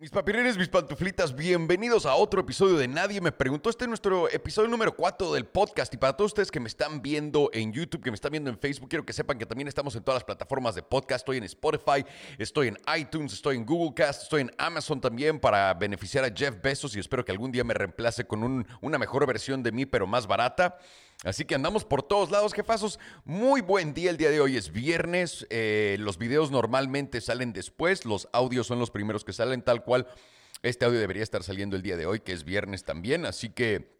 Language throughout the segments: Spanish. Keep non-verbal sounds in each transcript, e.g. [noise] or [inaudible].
Mis papirines, mis pantuflitas, bienvenidos a otro episodio de Nadie me preguntó. Este es nuestro episodio número 4 del podcast. Y para todos ustedes que me están viendo en YouTube, que me están viendo en Facebook, quiero que sepan que también estamos en todas las plataformas de podcast. Estoy en Spotify, estoy en iTunes, estoy en Google Cast, estoy en Amazon también para beneficiar a Jeff Bezos y espero que algún día me reemplace con un- una mejor versión de mí, pero más barata. Así que andamos por todos lados, jefazos. Muy buen día el día de hoy. Es viernes. eh, los videos normalmente salen después. Los audios son los primeros que salen, tal cual. Este audio debería estar saliendo el día de hoy, que es viernes también. Así que,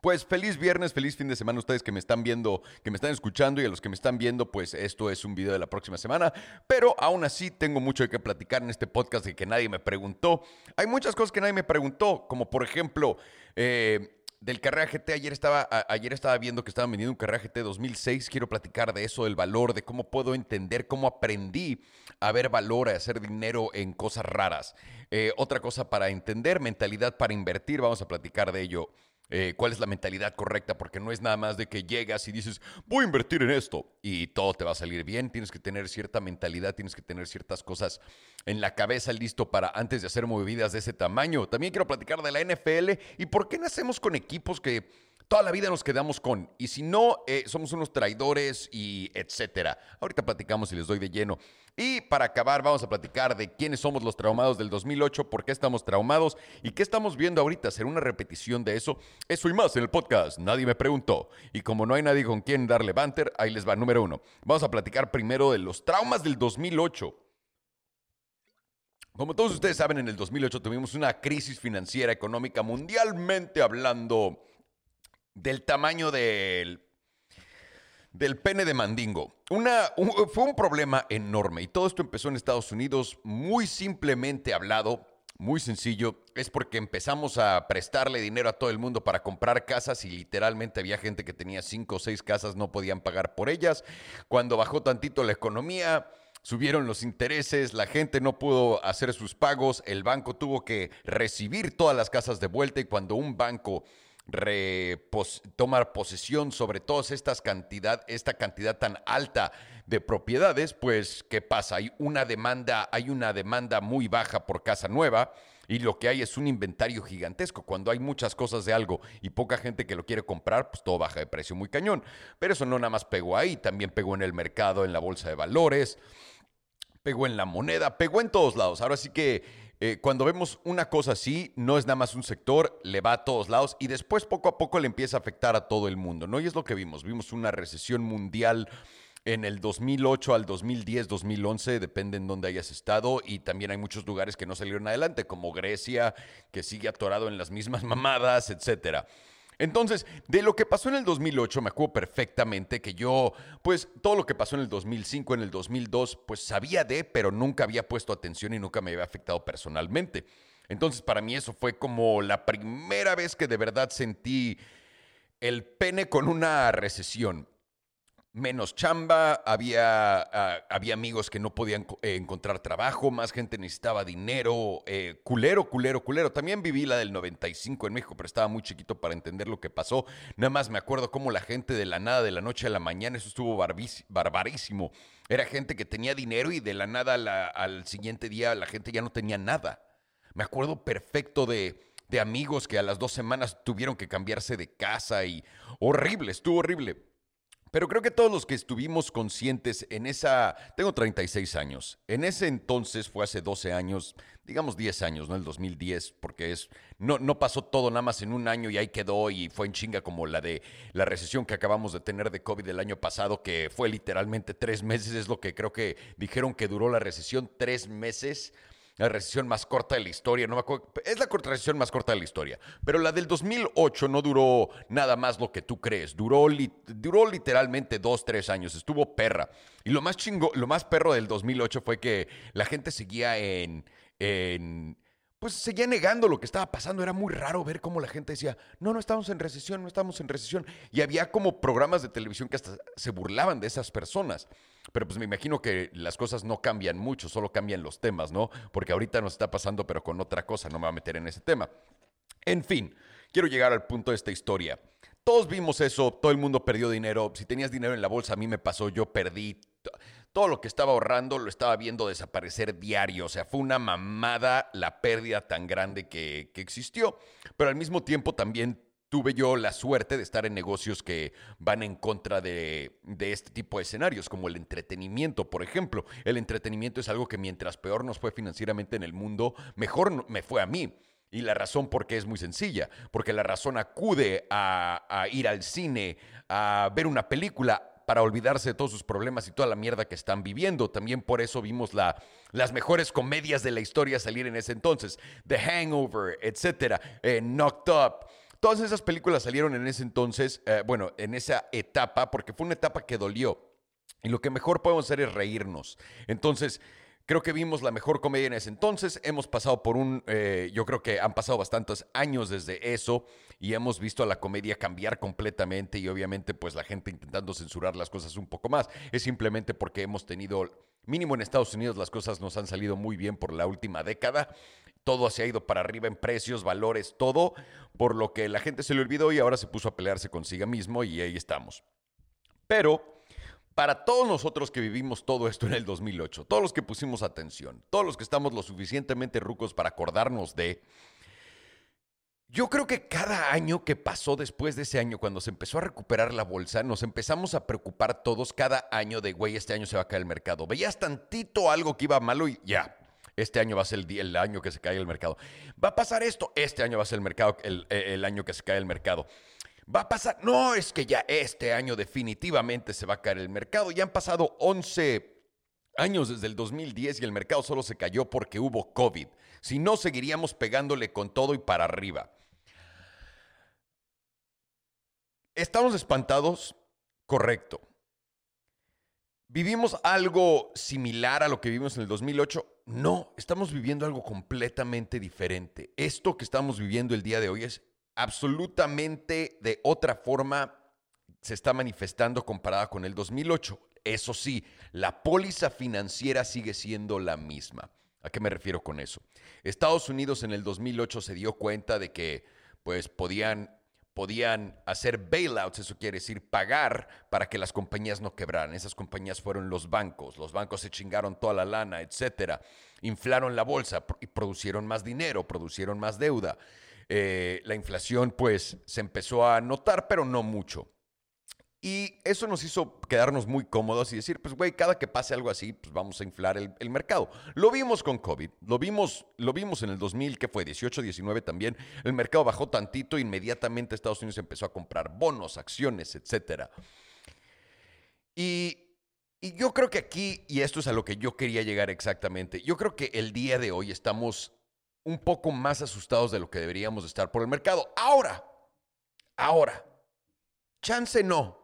pues feliz viernes, feliz fin de semana a ustedes que me están viendo, que me están escuchando y a los que me están viendo, pues esto es un video de la próxima semana. Pero aún así tengo mucho de qué platicar en este podcast de que nadie me preguntó. Hay muchas cosas que nadie me preguntó, como por ejemplo... eh, del Carrera GT, ayer estaba, ayer estaba viendo que estaban vendiendo un Carrera GT 2006. Quiero platicar de eso, del valor, de cómo puedo entender, cómo aprendí a ver valor, a hacer dinero en cosas raras. Eh, otra cosa para entender, mentalidad para invertir, vamos a platicar de ello. Eh, cuál es la mentalidad correcta, porque no es nada más de que llegas y dices, voy a invertir en esto y todo te va a salir bien. Tienes que tener cierta mentalidad, tienes que tener ciertas cosas en la cabeza listo para antes de hacer movidas de ese tamaño. También quiero platicar de la NFL y por qué nacemos con equipos que toda la vida nos quedamos con. Y si no, eh, somos unos traidores y etcétera. Ahorita platicamos y les doy de lleno. Y para acabar, vamos a platicar de quiénes somos los traumados del 2008, por qué estamos traumados y qué estamos viendo ahorita. ¿Será una repetición de eso? Eso y más en el podcast. Nadie me preguntó. Y como no hay nadie con quien darle banter, ahí les va. Número uno. Vamos a platicar primero de los traumas del 2008. Como todos ustedes saben, en el 2008 tuvimos una crisis financiera económica mundialmente hablando del tamaño del, del pene de mandingo. Una, un- fue un problema enorme y todo esto empezó en Estados Unidos muy simplemente hablado. Muy sencillo, es porque empezamos a prestarle dinero a todo el mundo para comprar casas y literalmente había gente que tenía cinco o seis casas, no podían pagar por ellas. Cuando bajó tantito la economía, subieron los intereses, la gente no pudo hacer sus pagos, el banco tuvo que recibir todas las casas de vuelta y cuando un banco tomar posesión sobre todas estas cantidad, esta cantidad tan alta de propiedades, pues ¿qué pasa? Hay una demanda, hay una demanda muy baja por casa nueva y lo que hay es un inventario gigantesco. Cuando hay muchas cosas de algo y poca gente que lo quiere comprar, pues todo baja de precio muy cañón. Pero eso no nada más pegó ahí, también pegó en el mercado, en la bolsa de valores pegó en la moneda, pegó en todos lados. Ahora sí que eh, cuando vemos una cosa así, no es nada más un sector, le va a todos lados y después poco a poco le empieza a afectar a todo el mundo, ¿no? Y es lo que vimos. Vimos una recesión mundial en el 2008 al 2010, 2011, depende en dónde hayas estado, y también hay muchos lugares que no salieron adelante, como Grecia, que sigue atorado en las mismas [laughs] mamadas, etcétera. Entonces, de lo que pasó en el 2008, me acuerdo perfectamente que yo, pues todo lo que pasó en el 2005, en el 2002, pues sabía de, pero nunca había puesto atención y nunca me había afectado personalmente. Entonces, para mí eso fue como la primera vez que de verdad sentí el pene con una recesión. Menos chamba, había, ah, había amigos que no podían eh, encontrar trabajo, más gente necesitaba dinero, eh, culero, culero, culero. También viví la del 95 en México, pero estaba muy chiquito para entender lo que pasó. Nada más me acuerdo cómo la gente de la nada, de la noche a la mañana, eso estuvo barbarísimo. Era gente que tenía dinero y de la nada al siguiente día la gente ya no tenía nada. Me acuerdo perfecto de, de amigos que a las dos semanas tuvieron que cambiarse de casa y horrible, estuvo horrible. Pero creo que todos los que estuvimos conscientes en esa... Tengo 36 años. En ese entonces fue hace 12 años, digamos 10 años, ¿no? El 2010, porque es... No, no pasó todo nada más en un año y ahí quedó y fue en chinga como la de la recesión que acabamos de tener de COVID el año pasado, que fue literalmente tres meses, es lo que creo que dijeron que duró la recesión, tres meses la recesión más corta de la historia, no me acuerdo, es la recesión más corta de la historia, pero la del 2008 no duró nada más lo que tú crees, duró literalmente dos, tres años, estuvo perra. Y lo más chingo, lo más perro del 2008 fue que la gente seguía en, en pues seguía negando lo que estaba pasando. Era muy raro ver cómo la gente decía, no, no estamos en recesión, no estamos en recesión. Y había como programas de televisión que hasta se burlaban de esas personas. Pero pues me imagino que las cosas no cambian mucho, solo cambian los temas, ¿no? Porque ahorita nos está pasando, pero con otra cosa, no me voy a meter en ese tema. En fin, quiero llegar al punto de esta historia. Todos vimos eso, todo el mundo perdió dinero. Si tenías dinero en la bolsa, a mí me pasó, yo perdí. todo lo que estaba ahorrando lo estaba viendo desaparecer diario. O sea, fue una mamada la pérdida tan grande que, que existió. Pero al mismo tiempo también tuve yo la suerte de estar en negocios que van en contra de, de, este tipo de escenarios, como el entretenimiento, por ejemplo. El entretenimiento es algo que mientras peor nos fue financieramente en el mundo, mejor me fue a mí. Y la razón por qué es muy sencilla, porque la razón acude a, ir al cine, a ver una película, para olvidarse de todos sus problemas y toda la mierda que están viviendo. También por eso vimos la, las mejores comedias de la historia salir en ese entonces. The Hangover, etcétera, eh, Knocked Up. Todas esas películas salieron en ese entonces, eh, bueno, en esa etapa, porque fue una etapa que dolió. Y lo que mejor podemos hacer es reírnos. Entonces, Creo que vimos la mejor comedia en ese entonces. Hemos pasado por un, eh, yo creo que han pasado bastantes años desde eso y hemos visto a la comedia cambiar completamente y obviamente pues la gente intentando censurar las cosas un poco más. Es simplemente porque hemos tenido, mínimo en Estados Unidos las cosas nos han salido muy bien por la última década. Todo se ha ido para arriba en precios, valores, todo, por lo que la gente se le olvidó y ahora se puso a pelearse consigo mismo y ahí estamos. Pero para todos nosotros que vivimos todo esto en el 2008, todos los que pusimos atención, todos los que estamos lo suficientemente rucos para acordarnos de, yo creo que cada año que pasó después de ese año, cuando se empezó a recuperar la bolsa, nos empezamos a preocupar todos cada año de, güey, este año se va a caer el mercado. Veías tantito algo que iba malo y ya, este año va a ser el, año que se cae el mercado. Va a pasar esto, este año va a ser el, mercado, el, el año que se cae el mercado. Va a pasar, no, es que ya este año definitivamente se va a caer el mercado. Ya han pasado 11 años desde el 2010 y el mercado solo se cayó porque hubo COVID. Si no, seguiríamos pegándole con todo y para arriba. ¿Estamos espantados? Correcto. ¿Vivimos algo similar a lo que vivimos en el 2008? No, estamos viviendo algo completamente diferente. Esto que estamos viviendo el día de hoy es absolutamente de otra forma se está manifestando comparada con el 2008. Eso sí, la póliza financiera sigue siendo la misma. ¿A qué me refiero con eso? Estados Unidos en el 2008 se dio cuenta de que pues podían podían hacer bailouts, eso quiere decir pagar para que las compañías no quebraran. Esas compañías fueron los bancos. Los bancos se chingaron toda la lana, etcétera. Inflaron la bolsa y producieron más dinero, producieron más deuda. Eh, la inflación pues se empezó a notar, pero no mucho. Y eso nos hizo quedarnos muy cómodos y decir, pues güey, cada que pase algo así, pues vamos a inflar el, mercado. Lo vimos con COVID, lo vimos, lo vimos en el 2000, que fue 18, 19 también. El mercado bajó tantito, inmediatamente Estados Unidos empezó a comprar bonos, acciones, etcétera. Y, y yo creo que aquí, y esto es a lo que yo quería llegar exactamente, yo creo que el día de hoy estamos un poco más asustados de lo que deberíamos estar por el mercado. Ahora, ahora, chance no.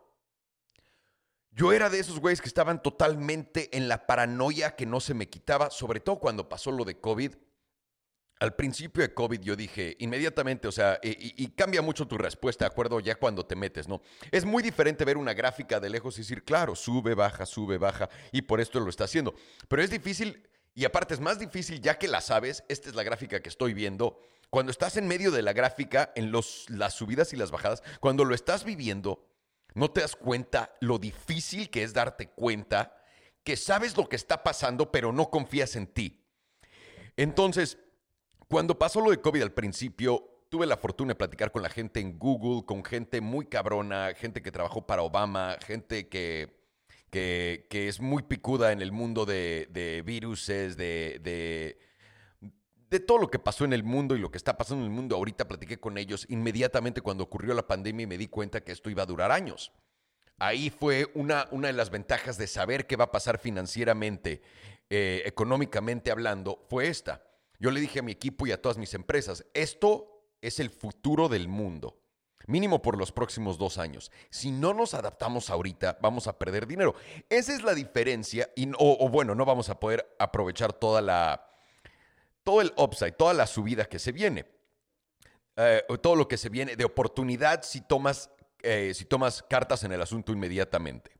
Yo era de esos güeyes que estaban totalmente en la paranoia que no se me quitaba, sobre todo cuando pasó lo de COVID. Al principio de COVID yo dije inmediatamente, o sea, y, cambia mucho tu respuesta, de acuerdo, ya cuando te metes, ¿no? Es muy diferente ver una gráfica de lejos y decir, claro, sube, baja, sube, baja, y por esto lo está haciendo. Pero es difícil y aparte es más difícil ya que la sabes, esta es la gráfica que estoy viendo, cuando estás en medio de la gráfica, en los, las subidas y las bajadas, cuando lo estás viviendo, no te das cuenta lo difícil que es darte cuenta que sabes lo que está pasando, pero no confías en ti. Entonces, cuando pasó lo de COVID al principio, tuve la fortuna de platicar con la gente en Google, con gente muy cabrona, gente que trabajó para Obama, gente que que, es muy picuda en el mundo de, de viruses, de, de, de, todo lo que pasó en el mundo y lo que está pasando en el mundo. Ahorita platiqué con ellos inmediatamente cuando ocurrió la pandemia y me di cuenta que esto iba a durar años. Ahí fue una, una de las ventajas de saber qué va a pasar financieramente, eh, económicamente hablando, fue esta. Yo le dije a mi equipo y a todas mis empresas, esto es el futuro del mundo mínimo por los próximos dos años. Si no nos adaptamos ahorita, vamos a perder dinero. Esa es la diferencia, y, o, bueno, no vamos a poder aprovechar toda la, todo el upside, toda la subida que se viene. Eh, todo lo que se viene de oportunidad si tomas, eh, si tomas cartas en el asunto inmediatamente.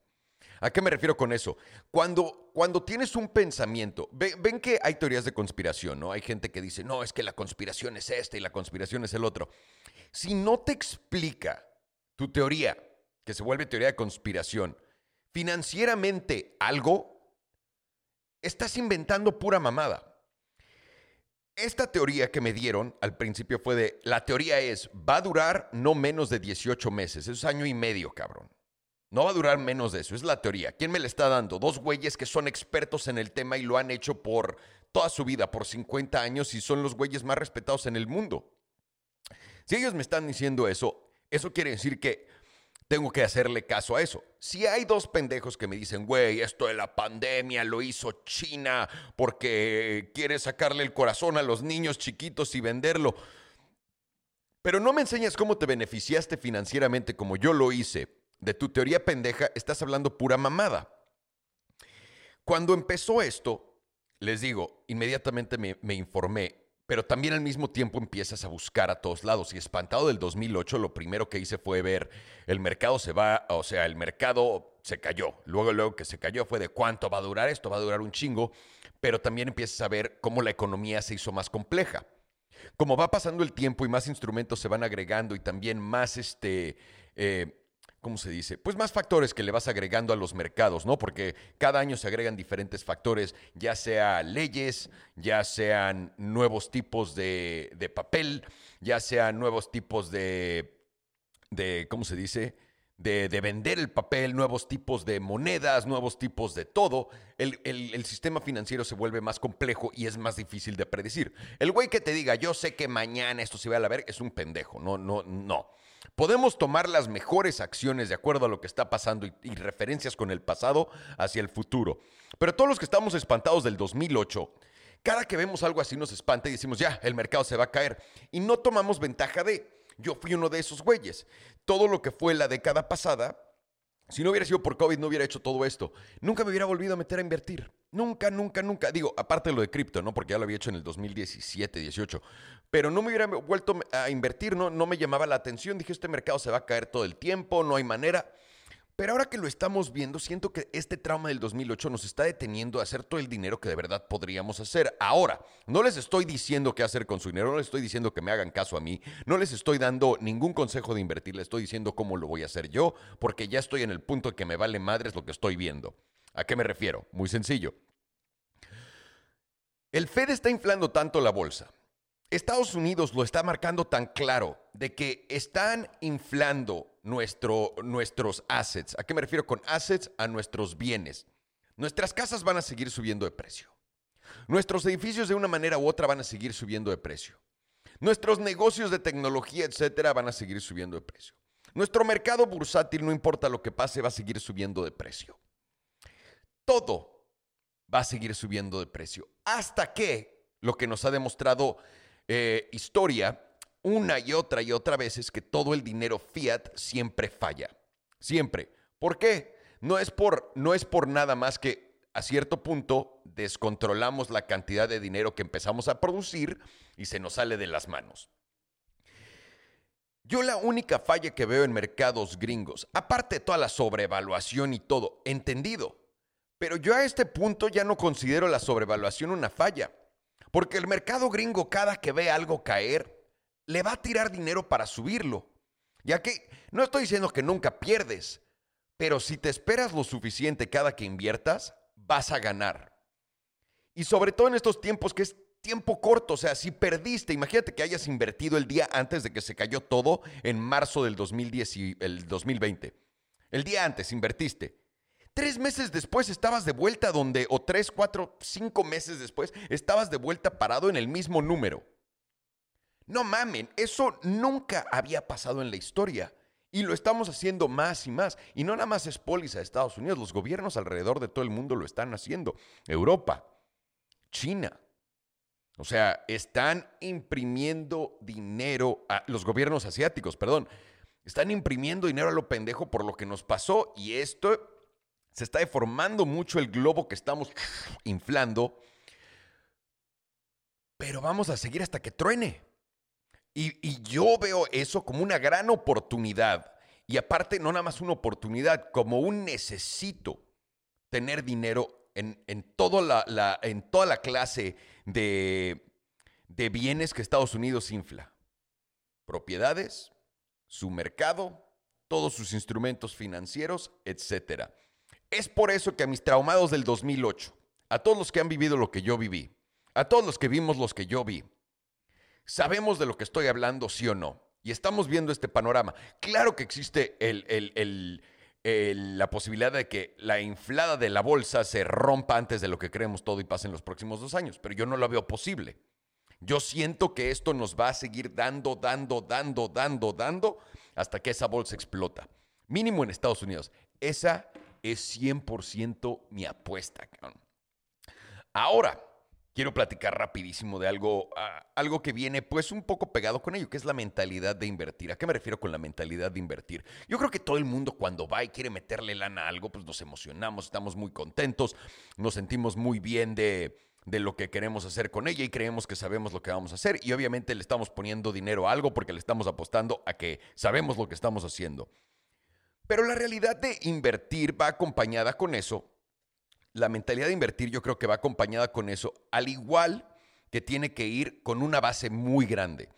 ¿A qué me refiero con eso? Cuando, cuando tienes un pensamiento, ven, ven, que hay teorías de conspiración, ¿no? Hay gente que dice, no, es que la conspiración es esta y la conspiración es el otro. Si no te explica tu teoría, que se vuelve teoría de conspiración, financieramente algo, estás inventando pura mamada. Esta teoría que me dieron al principio fue de, la teoría es, va a durar no menos de 18 meses, eso es año y medio, cabrón. No va a durar menos de eso, es la teoría. ¿Quién me la está dando? Dos güeyes que son expertos en el tema y lo han hecho por toda su vida, por 50 años y son los güeyes más respetados en el mundo. Si ellos me están diciendo eso, eso quiere decir que tengo que hacerle caso a eso. Si hay dos pendejos que me dicen, güey, esto de la pandemia lo hizo China porque quiere sacarle el corazón a los niños chiquitos y venderlo. Pero no me enseñas cómo te beneficiaste financieramente como yo lo hice. De tu teoría pendeja, estás hablando pura mamada. Cuando empezó esto, les digo, inmediatamente me, me informé pero también al mismo tiempo empiezas a buscar a todos lados. Y espantado del 2008, lo primero que hice fue ver el mercado se va, o sea, el mercado se cayó. Luego, luego que se cayó fue de cuánto va a durar esto, va a durar un chingo, pero también empiezas a ver cómo la economía se hizo más compleja. Como va pasando el tiempo y más instrumentos se van agregando y también más este, eh, ¿cómo se dice? Pues más factores que le vas agregando a los mercados, ¿no? Porque cada año se agregan diferentes factores, ya sea leyes, ya sean nuevos tipos de, papel, ya sean nuevos tipos de, de ¿cómo se dice? De, vender el papel, nuevos tipos de monedas, nuevos tipos de todo, el, sistema financiero se vuelve más complejo y es más difícil de predecir. El güey que te diga, yo sé que mañana esto se va a la ver, es un pendejo. No, no, no. Podemos tomar las mejores acciones de acuerdo a lo que está pasando y, referencias con el pasado hacia el futuro. Pero todos los que estamos espantados del 2008, cada que vemos algo así nos espanta y decimos, ya, el mercado se va a caer. Y no tomamos ventaja de, yo fui uno de esos güeyes. Todo lo que fue la década pasada, si no hubiera sido por COVID, no hubiera hecho todo esto. Nunca me hubiera volvido a meter a invertir. Nunca, nunca, nunca. Digo, aparte de lo de cripto, ¿no? Porque ya lo había hecho en el 2017, 18. Pero no me hubiera vuelto a invertir, no, no me llamaba la atención. Dije, este mercado se va a caer todo el tiempo, no hay manera. Pero ahora que lo estamos viendo, siento que este trauma del 2008 nos está deteniendo a hacer todo el dinero que de verdad podríamos hacer. Ahora, no les estoy diciendo qué hacer con su dinero, no les estoy diciendo que me hagan caso a mí, no les estoy dando ningún consejo de invertir, les estoy diciendo cómo lo voy a hacer yo, porque ya estoy en el punto de que me vale madres lo que estoy viendo. ¿A qué me refiero? Muy sencillo. El Fed está inflando tanto la bolsa. Estados Unidos lo está marcando tan claro de que están inflando nuestro, nuestros assets. ¿A qué me refiero con assets? A nuestros bienes. Nuestras casas van a seguir subiendo de precio. Nuestros edificios de una manera u otra van a seguir subiendo de precio. Nuestros negocios de tecnología, etcétera, van a seguir subiendo de precio. Nuestro mercado bursátil, no importa lo que pase, va a seguir subiendo de precio. Todo va a seguir subiendo de precio. Hasta que lo que nos ha demostrado eh, historia una y otra y otra vez es que todo el dinero fiat siempre falla. Siempre. ¿Por qué? No es por, no es por nada más que a cierto punto descontrolamos la cantidad de dinero que empezamos a producir y se nos sale de las manos. Yo la única falla que veo en mercados gringos, aparte de toda la sobrevaluación y todo, entendido, pero yo a este punto ya no considero la sobrevaluación una falla, porque el mercado gringo cada que ve algo caer, le va a tirar dinero para subirlo. Ya que no estoy diciendo que nunca pierdes, pero si te esperas lo suficiente cada que inviertas, vas a ganar. Y sobre todo en estos tiempos que es tiempo corto, o sea, si perdiste, imagínate que hayas invertido el día antes de que se cayó todo en marzo del 2010 y el 2020. El día antes invertiste Tres meses después estabas de vuelta donde, o tres, cuatro, cinco meses después, estabas de vuelta parado en el mismo número. No mamen, eso nunca había pasado en la historia. Y lo estamos haciendo más y más. Y no nada más es póliza de Estados Unidos, los gobiernos alrededor de todo el mundo lo están haciendo. Europa, China. O sea, están imprimiendo dinero, a los gobiernos asiáticos, perdón, están imprimiendo dinero a lo pendejo por lo que nos pasó. Y esto se está deformando mucho el globo que estamos inflando, pero vamos a seguir hasta que truene. Y, yo veo eso como una gran oportunidad. Y aparte, no nada más una oportunidad, como un necesito tener dinero en, en, la, en toda la clase de, de bienes que Estados Unidos infla. Propiedades, su mercado, todos sus instrumentos financieros, etcétera. Es por eso que a mis traumados del 2008, a todos los que han vivido lo que yo viví, a todos los que vimos los que yo vi, sabemos de lo que estoy hablando, sí o no. Y estamos viendo este panorama. Claro que existe la posibilidad de que la inflada de la bolsa se rompa antes de lo que creemos todo y pase en los próximos dos años, pero yo no lo veo posible. Yo siento que esto nos va a seguir dando, dando, dando, dando, dando hasta que esa bolsa explota. Mínimo en Estados Unidos. Esa es 100% mi apuesta. Ahora, quiero platicar rapidísimo de algo, ah, algo que viene pues un poco pegado con ello, que es la mentalidad de invertir. ¿A qué me refiero con la mentalidad de invertir? Yo creo que todo el mundo cuando va y quiere meterle lana a algo, pues nos emocionamos, estamos muy contentos, nos sentimos muy bien de, de lo que queremos hacer con ella y creemos que sabemos lo que vamos a hacer y obviamente le estamos poniendo dinero a algo porque le estamos apostando a que sabemos lo que estamos haciendo. Pero la realidad de invertir va acompañada con eso. La mentalidad de invertir yo creo que va acompañada con eso, al igual que tiene que ir con una base muy grande.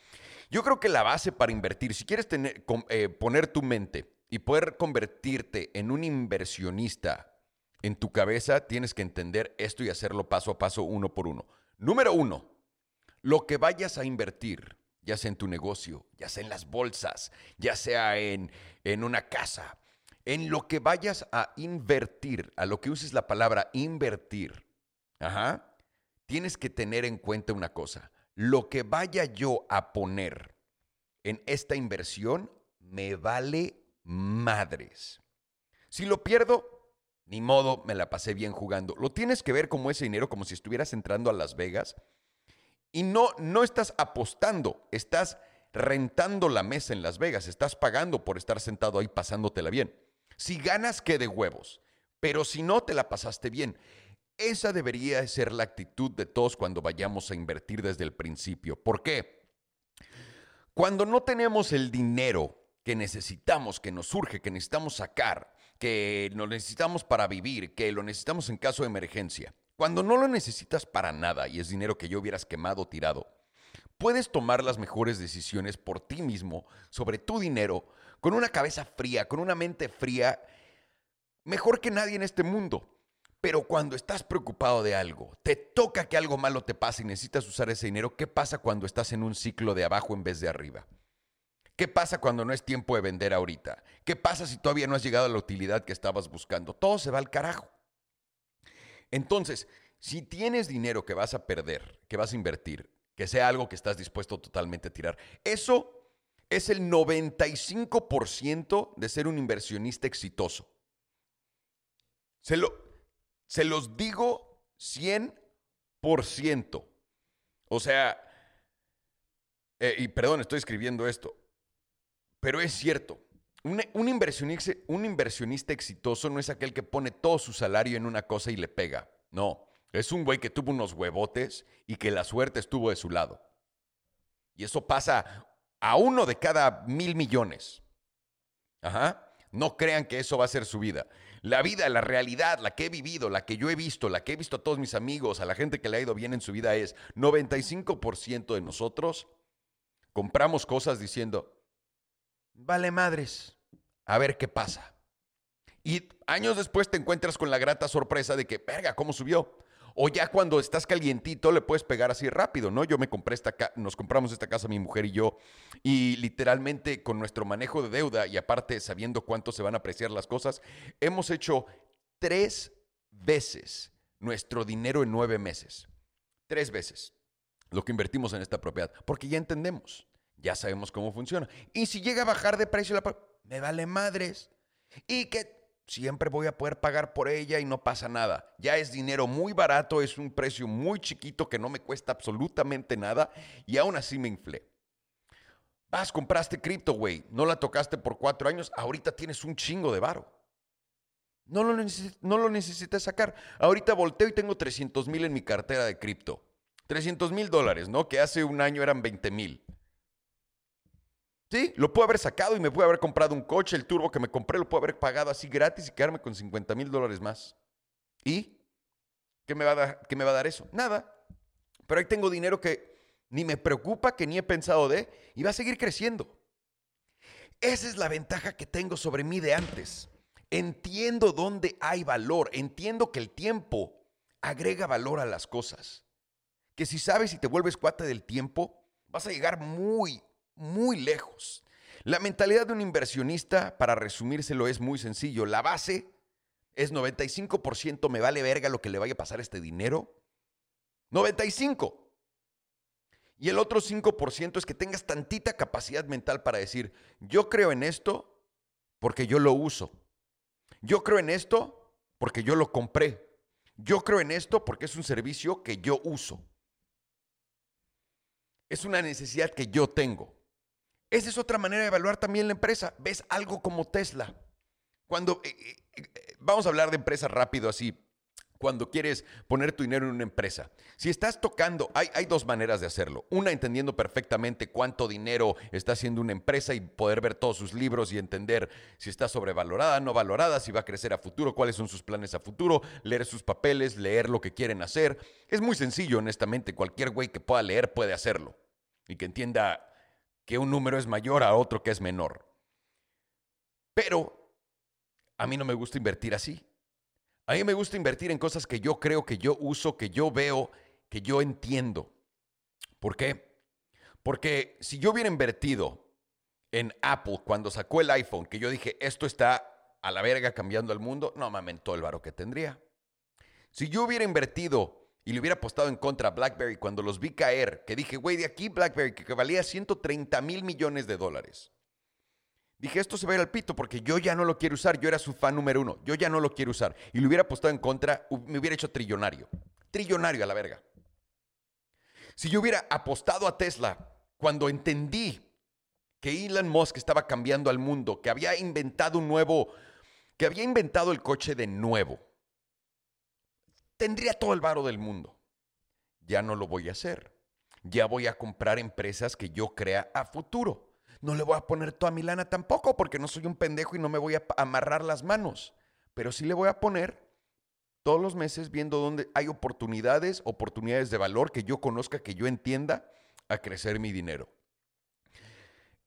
Yo creo que la base para invertir, si quieres tener, eh, poner tu mente y poder convertirte en un inversionista en tu cabeza, tienes que entender esto y hacerlo paso a paso, uno por uno. Número uno, lo que vayas a invertir ya sea en tu negocio, ya sea en las bolsas, ya sea en, en una casa, en lo que vayas a invertir, a lo que uses la palabra invertir, tienes que tener en cuenta una cosa. Lo que vaya yo a poner en esta inversión me vale madres. Si lo pierdo, ni modo, me la pasé bien jugando. Lo tienes que ver como ese dinero, como si estuvieras entrando a Las Vegas y no, no estás apostando, estás rentando la mesa en Las Vegas, estás pagando por estar sentado ahí pasándotela bien. Si ganas, qué de huevos, pero si no, te la pasaste bien. Esa debería ser la actitud de todos cuando vayamos a invertir desde el principio. ¿Por qué? Cuando no tenemos el dinero que necesitamos, que nos surge, que necesitamos sacar, que lo necesitamos para vivir, que lo necesitamos en caso de emergencia, cuando no lo necesitas para nada y es dinero que yo hubieras quemado tirado, puedes tomar las mejores decisiones por ti mismo sobre tu dinero con una cabeza fría, con una mente fría, mejor que nadie en este mundo. Pero cuando estás preocupado de algo, te toca que algo malo te pase y necesitas usar ese dinero, ¿qué pasa cuando estás en un ciclo de abajo en vez de arriba? ¿Qué pasa cuando no es tiempo de vender ahorita? ¿Qué pasa si todavía no has llegado a la utilidad que estabas buscando? Todo se va al carajo. Entonces, si tienes dinero que vas a perder, que vas a invertir, que sea algo que estás dispuesto totalmente a tirar, eso es el 95% de ser un inversionista exitoso. Se, lo, se los digo 100%. O sea, eh, y perdón, estoy escribiendo esto, pero es cierto. Un, inversionista, un inversionista exitoso no es aquel que pone todo su salario en una cosa y le pega. No, es un güey que tuvo unos huevotes y que la suerte estuvo de su lado. Y eso pasa a uno de cada mil millones. Ajá. No crean que eso va a ser su vida. La vida, la realidad, la que he vivido, la que yo he visto, la que he visto a todos mis amigos, a la gente que le ha ido bien en su vida es 95% de nosotros compramos cosas diciendo, vale madres, a ver qué pasa. Y años después te encuentras con la grata sorpresa de que, verga, ¿cómo subió? O ya cuando estás calientito le puedes pegar así rápido, ¿no? Yo me compré esta nos compramos esta casa mi mujer y yo y literalmente con nuestro manejo de deuda y aparte sabiendo cuánto se van a apreciar las cosas, hemos hecho tres veces nuestro dinero en nueve meses. Tres veces lo que invertimos en esta propiedad, porque ya entendemos. Ya sabemos cómo funciona. Y si llega a bajar de precio, la me vale madres. Y que siempre voy a poder pagar por ella y no pasa nada. Ya es dinero muy barato, es un precio muy chiquito que no me cuesta absolutamente nada y aún así me inflé. Vas, compraste cripto, güey. No la tocaste por cuatro años. Ahorita tienes un chingo de varo. No lo, no lo necesitas sacar. Ahorita volteo y tengo 300 mil en mi cartera de cripto. 300 mil dólares, ¿no? Que hace un año eran 20 mil. Sí, lo puedo haber sacado y me pude haber comprado un coche, el turbo que me compré, lo puedo haber pagado así gratis y quedarme con 50 mil dólares más. ¿Y qué me, va a dar, qué me va a dar eso? Nada. Pero ahí tengo dinero que ni me preocupa, que ni he pensado de, y va a seguir creciendo. Esa es la ventaja que tengo sobre mí de antes. Entiendo dónde hay valor, entiendo que el tiempo agrega valor a las cosas. Que si sabes y te vuelves cuate del tiempo, vas a llegar muy, muy lejos. La mentalidad de un inversionista, para resumírselo, es muy sencillo. La base es 95% me vale verga lo que le vaya a pasar a este dinero. 95. Y el otro 5% es que tengas tantita capacidad mental para decir, yo creo en esto porque yo lo uso. Yo creo en esto porque yo lo compré. Yo creo en esto porque es un servicio que yo uso. Es una necesidad que yo tengo. Esa es otra manera de evaluar también la empresa. Ves algo como Tesla. Cuando eh, eh, eh, vamos a hablar de empresas rápido así, cuando quieres poner tu dinero en una empresa. Si estás tocando, hay, hay, dos maneras de hacerlo. Una, entendiendo perfectamente cuánto dinero está haciendo una empresa y poder ver todos sus libros y entender si está sobrevalorada, no valorada, si va a crecer a futuro, cuáles son sus planes a futuro, leer sus papeles, leer lo que quieren hacer. Es muy sencillo, honestamente. Cualquier güey que pueda leer puede hacerlo y que entienda que un número es mayor a otro que es menor. Pero a mí no me gusta invertir así. A mí me gusta invertir en cosas que yo creo, que yo uso, que yo veo, que yo entiendo. ¿Por qué? Porque si yo hubiera invertido en Apple cuando sacó el iPhone, que yo dije, esto está a la verga cambiando el mundo, no mames, todo el varo que tendría. Si yo hubiera invertido y le hubiera apostado en contra a BlackBerry cuando los vi caer, que dije, güey, de aquí BlackBerry, que valía 130 mil millones de dólares. Dije, esto se va a ir al pito porque yo ya no lo quiero usar. Yo era su fan número uno. Yo ya no lo quiero usar. Y le hubiera apostado en contra, me hubiera hecho trillonario. Trillonario a la verga. Si yo hubiera apostado a Tesla cuando entendí que Elon Musk estaba cambiando al mundo, que había inventado un nuevo, que había inventado el coche de nuevo, tendría todo el varo del mundo. Ya no lo voy a hacer. Ya voy a comprar empresas que yo crea a futuro no le voy a poner toda mi lana tampoco porque no soy un pendejo y no me voy a amarrar las manos. Pero sí le voy a poner todos los meses viendo dónde hay oportunidades, oportunidades de valor que yo conozca, que yo entienda a crecer mi dinero.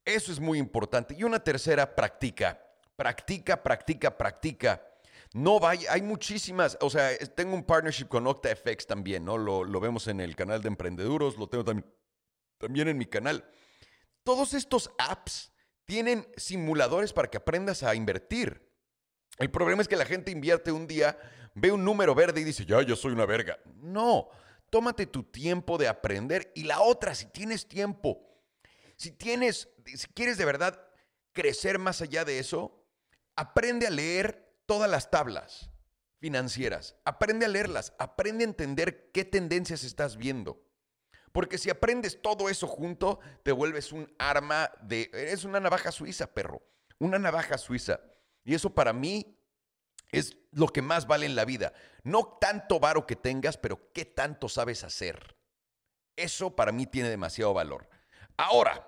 Eso es muy importante. Y una tercera, practica. Practica, practica, practica. No vaya, hay muchísimas, o sea, tengo un partnership con OctaFX también, ¿no? Lo, vemos en el canal de Emprendeduros, lo tengo también, también en mi canal. Todos estos apps tienen simuladores para que aprendas a invertir. El problema es que la gente invierte un día, ve un número verde y dice, ya, yo soy una verga. No, tómate tu tiempo de aprender. Y la otra, si tienes tiempo, si tienes, si quieres de verdad crecer más allá de eso, aprende a leer todas las tablas financieras. Aprende a leerlas, aprende a entender qué tendencias estás viendo. Porque si aprendes todo eso junto, te vuelves un arma de... Eres una navaja suiza, perro. Una navaja suiza. Y eso para mí es lo que más vale en la vida. No tanto varo que tengas, pero qué tanto sabes hacer. Eso para mí tiene demasiado valor. Ahora,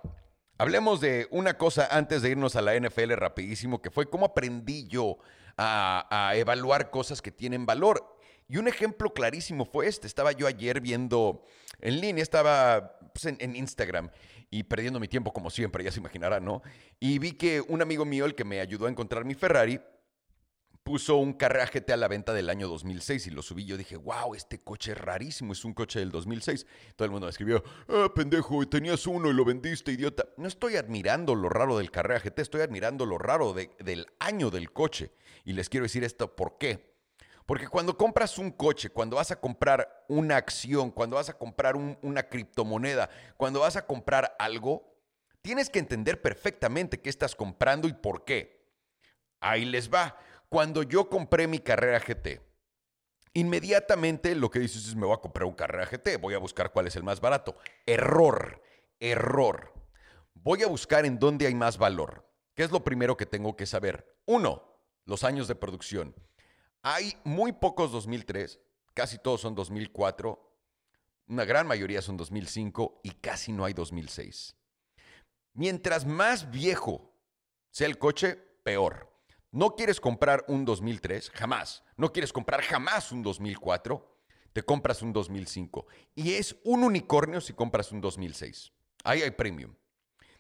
hablemos de una cosa antes de irnos a la NFL rapidísimo, que fue cómo aprendí yo a, evaluar cosas que tienen valor. Y un ejemplo clarísimo fue este. Estaba yo ayer viendo en línea, estaba pues, en, Instagram y perdiendo mi tiempo como siempre, ya se imaginará, ¿no? Y vi que un amigo mío, el que me ayudó a encontrar mi Ferrari, puso un GT a la venta del año 2006 y lo subí. Yo dije, wow, este coche es rarísimo, es un coche del 2006. Todo el mundo me escribió, ah, pendejo, tenías uno y lo vendiste, idiota. No estoy admirando lo raro del GT, estoy admirando lo raro del año del coche. Y les quiero decir esto, ¿por qué? Porque cuando compras un coche, cuando vas a comprar una acción, cuando vas a comprar una criptomoneda, cuando vas a comprar algo, tienes que entender perfectamente qué estás comprando y por qué. Ahí les va. Cuando yo compré mi carrera GT, inmediatamente lo que dices es me voy a comprar un carrera GT, voy a buscar cuál es el más barato. Error, error. Voy a buscar en dónde hay más valor. ¿Qué es lo primero que tengo que saber? Uno, los años de producción. Hay muy pocos 2003, casi todos son 2004, una gran mayoría son 2005 y casi no hay 2006. Mientras más viejo sea el coche, peor. No quieres comprar un 2003, jamás. No quieres comprar jamás un 2004, te compras un 2005. Y es un unicornio si compras un 2006. Ahí hay premium.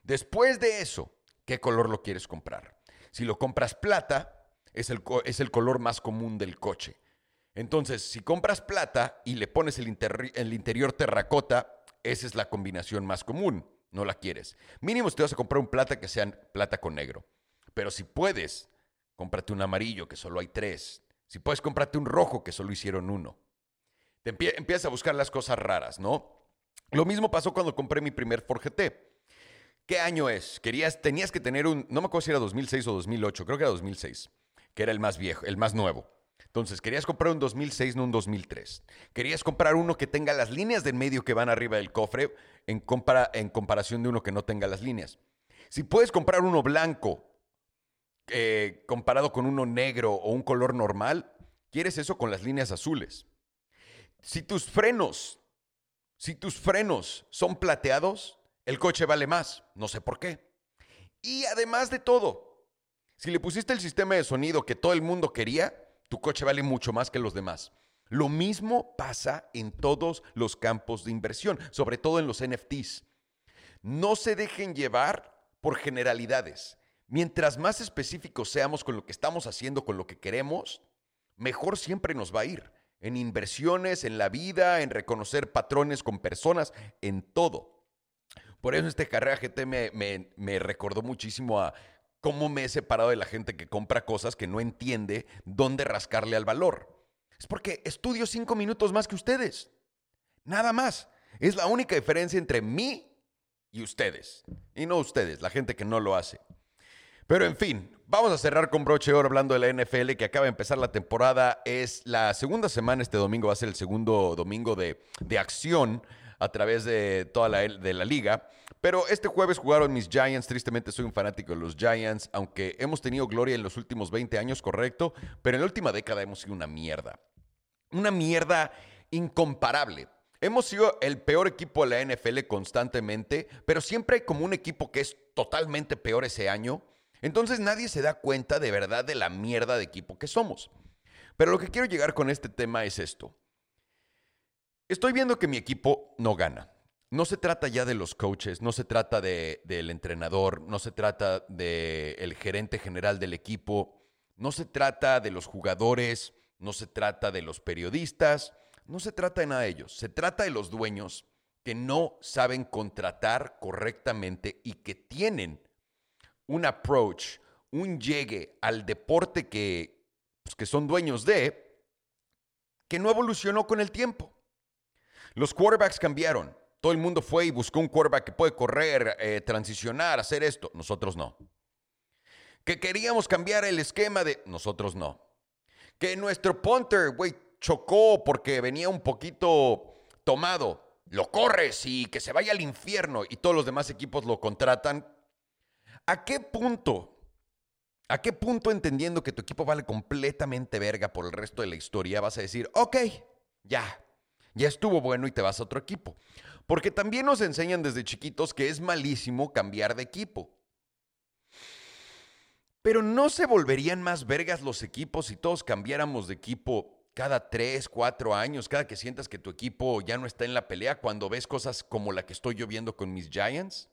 Después de eso, ¿qué color lo quieres comprar? Si lo compras plata, es el, es el color más común del coche. Entonces, si compras plata y le pones el, el interior terracota, esa es la combinación más común. No la quieres. Mínimo si te vas a comprar un plata que sea plata con negro. Pero si puedes, cómprate un amarillo que solo hay tres. Si puedes, cómprate un rojo que solo hicieron uno. Te empiezas a buscar las cosas raras, ¿no? Lo mismo pasó cuando compré mi primer Ford GT. ¿Qué año es? Querías, tenías que tener un, no me acuerdo si era 2006 o 2008, creo que era 2006, que era el más viejo, el más nuevo. Entonces, querías comprar un 2006, no un 2003. Querías comprar uno que tenga las líneas del medio que van arriba del cofre en comparación de uno que no tenga las líneas. Si puedes comprar uno blanco eh, comparado con uno negro o un color normal, quieres eso con las líneas azules. Si tus frenos, si tus frenos son plateados, el coche vale más. No sé por qué. Y además de todo, si le pusiste el sistema de sonido que todo el mundo quería, tu coche vale mucho más que los demás. Lo mismo pasa en todos los campos de inversión, sobre todo en los NFTs. No se dejen llevar por generalidades. Mientras más específicos seamos con lo que estamos haciendo, con lo que queremos, mejor siempre nos va a ir. En inversiones, en la vida, en reconocer patrones con personas, en todo. Por eso este carrera GT me, me recordó muchísimo a cómo me he separado de la gente que compra cosas que no entiende dónde rascarle al valor. Es porque estudio cinco minutos más que ustedes. Nada más. Es la única diferencia entre mí y ustedes. Y no ustedes, la gente que no lo hace. Pero en fin, vamos a cerrar con broche de oro hablando de la NFL que acaba de empezar la temporada. Es la segunda semana, este domingo va a ser el segundo domingo de, de acción a través de toda la, de la liga. Pero este jueves jugaron mis Giants. Tristemente soy un fanático de los Giants, aunque hemos tenido gloria en los últimos 20 años, correcto. Pero en la última década hemos sido una mierda. Una mierda incomparable. Hemos sido el peor equipo de la NFL constantemente, pero siempre hay como un equipo que es totalmente peor ese año. Entonces nadie se da cuenta de verdad de la mierda de equipo que somos. Pero lo que quiero llegar con este tema es esto. Estoy viendo que mi equipo no gana. No se trata ya de los coaches, no se trata del entrenador, no se trata del gerente general del equipo, no se trata de los jugadores, no se trata de los periodistas, no se trata de nada de ellos. Se trata de los dueños que no saben contratar correctamente y que tienen un approach, un llegue al deporte que, pues, que son dueños de, que no evolucionó con el tiempo. Los quarterbacks cambiaron. Todo el mundo fue y buscó un quarterback que puede correr, eh, transicionar, hacer esto. Nosotros no. Que queríamos cambiar el esquema de... Nosotros no. Que nuestro punter, güey, chocó porque venía un poquito tomado. Lo corres y que se vaya al infierno y todos los demás equipos lo contratan. ¿A qué punto? ¿A qué punto entendiendo que tu equipo vale completamente verga por el resto de la historia vas a decir, ok, ya, ya estuvo bueno y te vas a otro equipo. Porque también nos enseñan desde chiquitos que es malísimo cambiar de equipo. Pero no se volverían más vergas los equipos si todos cambiáramos de equipo cada tres, cuatro años, cada que sientas que tu equipo ya no está en la pelea, cuando ves cosas como la que estoy yo viendo con mis Giants.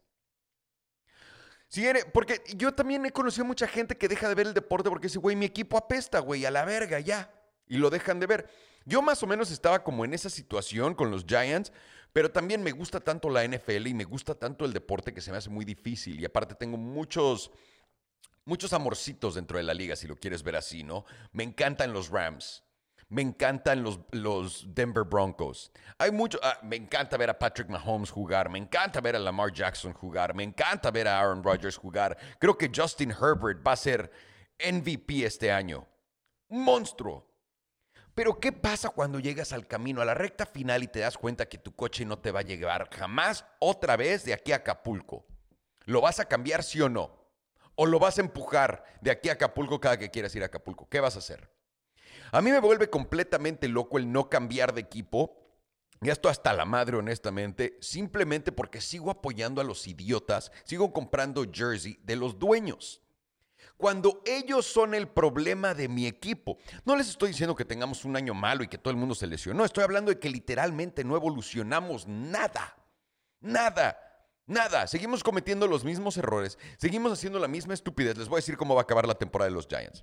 Si porque yo también he conocido mucha gente que deja de ver el deporte porque dice, güey, mi equipo apesta, güey, a la verga, ya. Y lo dejan de ver. Yo más o menos estaba como en esa situación con los Giants, pero también me gusta tanto la NFL y me gusta tanto el deporte que se me hace muy difícil. Y aparte tengo muchos, muchos amorcitos dentro de la liga, si lo quieres ver así, ¿no? Me encantan los Rams. Me encantan los, los Denver Broncos. Hay mucho, ah, me encanta ver a Patrick Mahomes jugar, me encanta ver a Lamar Jackson jugar, me encanta ver a Aaron Rodgers jugar. Creo que Justin Herbert va a ser MVP este año. monstruo. Pero ¿qué pasa cuando llegas al camino, a la recta final y te das cuenta que tu coche no te va a llevar jamás otra vez de aquí a Acapulco? ¿Lo vas a cambiar sí o no? ¿O lo vas a empujar de aquí a Acapulco cada que quieras ir a Acapulco? ¿Qué vas a hacer? A mí me vuelve completamente loco el no cambiar de equipo. Y esto hasta la madre, honestamente, simplemente porque sigo apoyando a los idiotas, sigo comprando jersey de los dueños cuando ellos son el problema de mi equipo. No les estoy diciendo que tengamos un año malo y que todo el mundo se lesionó. Estoy hablando de que literalmente no evolucionamos nada. Nada. Nada, seguimos cometiendo los mismos errores, seguimos haciendo la misma estupidez. Les voy a decir cómo va a acabar la temporada de los Giants.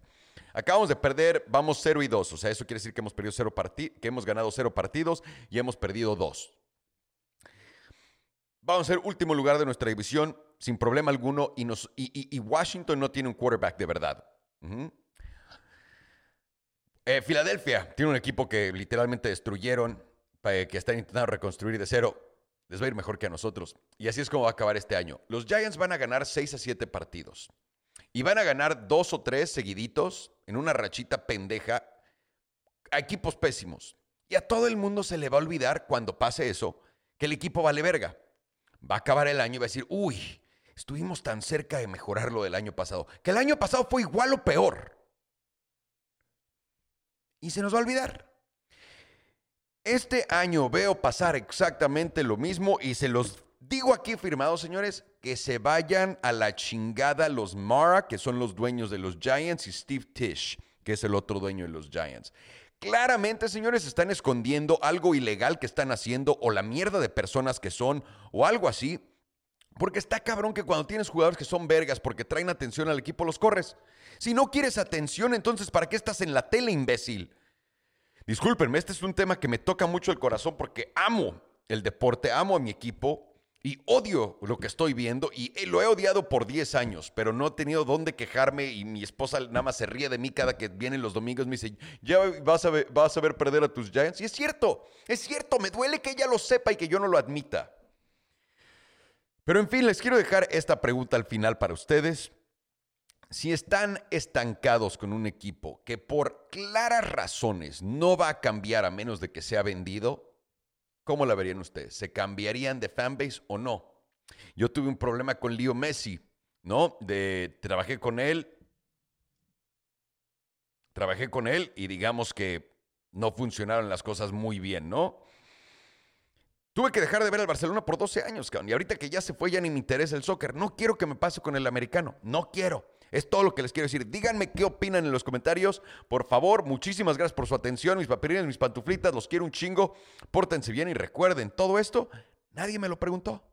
Acabamos de perder, vamos 0 y 2, o sea, eso quiere decir que hemos perdido cero que hemos ganado 0 partidos y hemos perdido 2. Vamos a ser último lugar de nuestra división sin problema alguno y, Washington no tiene un quarterback de verdad. Eh, Filadelfia tiene un equipo que literalmente destruyeron, que están intentando reconstruir de cero les va a ir mejor que a nosotros. Y así es como va a acabar este año. Los Giants van a ganar 6 a 7 partidos. Y van a ganar dos o tres seguiditos en una rachita pendeja a equipos pésimos. Y a todo el mundo se le va a olvidar cuando pase eso que el equipo vale verga. Va a acabar el año y va a decir, uy, estuvimos tan cerca de mejorar lo del año pasado. Que el año pasado fue igual o peor. Y se nos va a olvidar. Este año veo pasar exactamente lo mismo y se los digo aquí firmado, señores, que se vayan a la chingada los Mara, que son los dueños de los Giants, y Steve Tish, que es el otro dueño de los Giants. Claramente, señores, están escondiendo algo ilegal que están haciendo o la mierda de personas que son o algo así. Porque está cabrón que cuando tienes jugadores que son vergas porque traen atención al equipo, los corres. Si no quieres atención, entonces ¿para qué estás en la tele, imbécil? Discúlpenme, este es un tema que me toca mucho el corazón porque amo el deporte, amo a mi equipo y odio lo que estoy viendo y eh, lo he odiado por 10 años, pero no he tenido dónde quejarme y mi esposa nada más se ríe de mí cada que vienen los domingos, me dice, ya vas a, vas a ver perder a tus Giants. Y es cierto, es cierto, me duele que ella lo sepa y que yo no lo admita. Pero en fin, les quiero dejar esta pregunta al final para ustedes. Si están estancados con un equipo que por claras razones no va a cambiar a menos de que sea vendido, ¿cómo la verían ustedes? ¿Se cambiarían de fanbase o no? Yo tuve un problema con Leo Messi, ¿no? De, trabajé con él, trabajé con él y digamos que no funcionaron las cosas muy bien, ¿no? Tuve que dejar de ver al Barcelona por 12 años, cabrón. Y ahorita que ya se fue, ya ni me interesa el soccer. No quiero que me pase con el americano. No quiero. Es todo lo que les quiero decir. Díganme qué opinan en los comentarios. Por favor, muchísimas gracias por su atención. Mis papirines, mis pantuflitas, los quiero un chingo. Pórtense bien y recuerden, todo esto nadie me lo preguntó.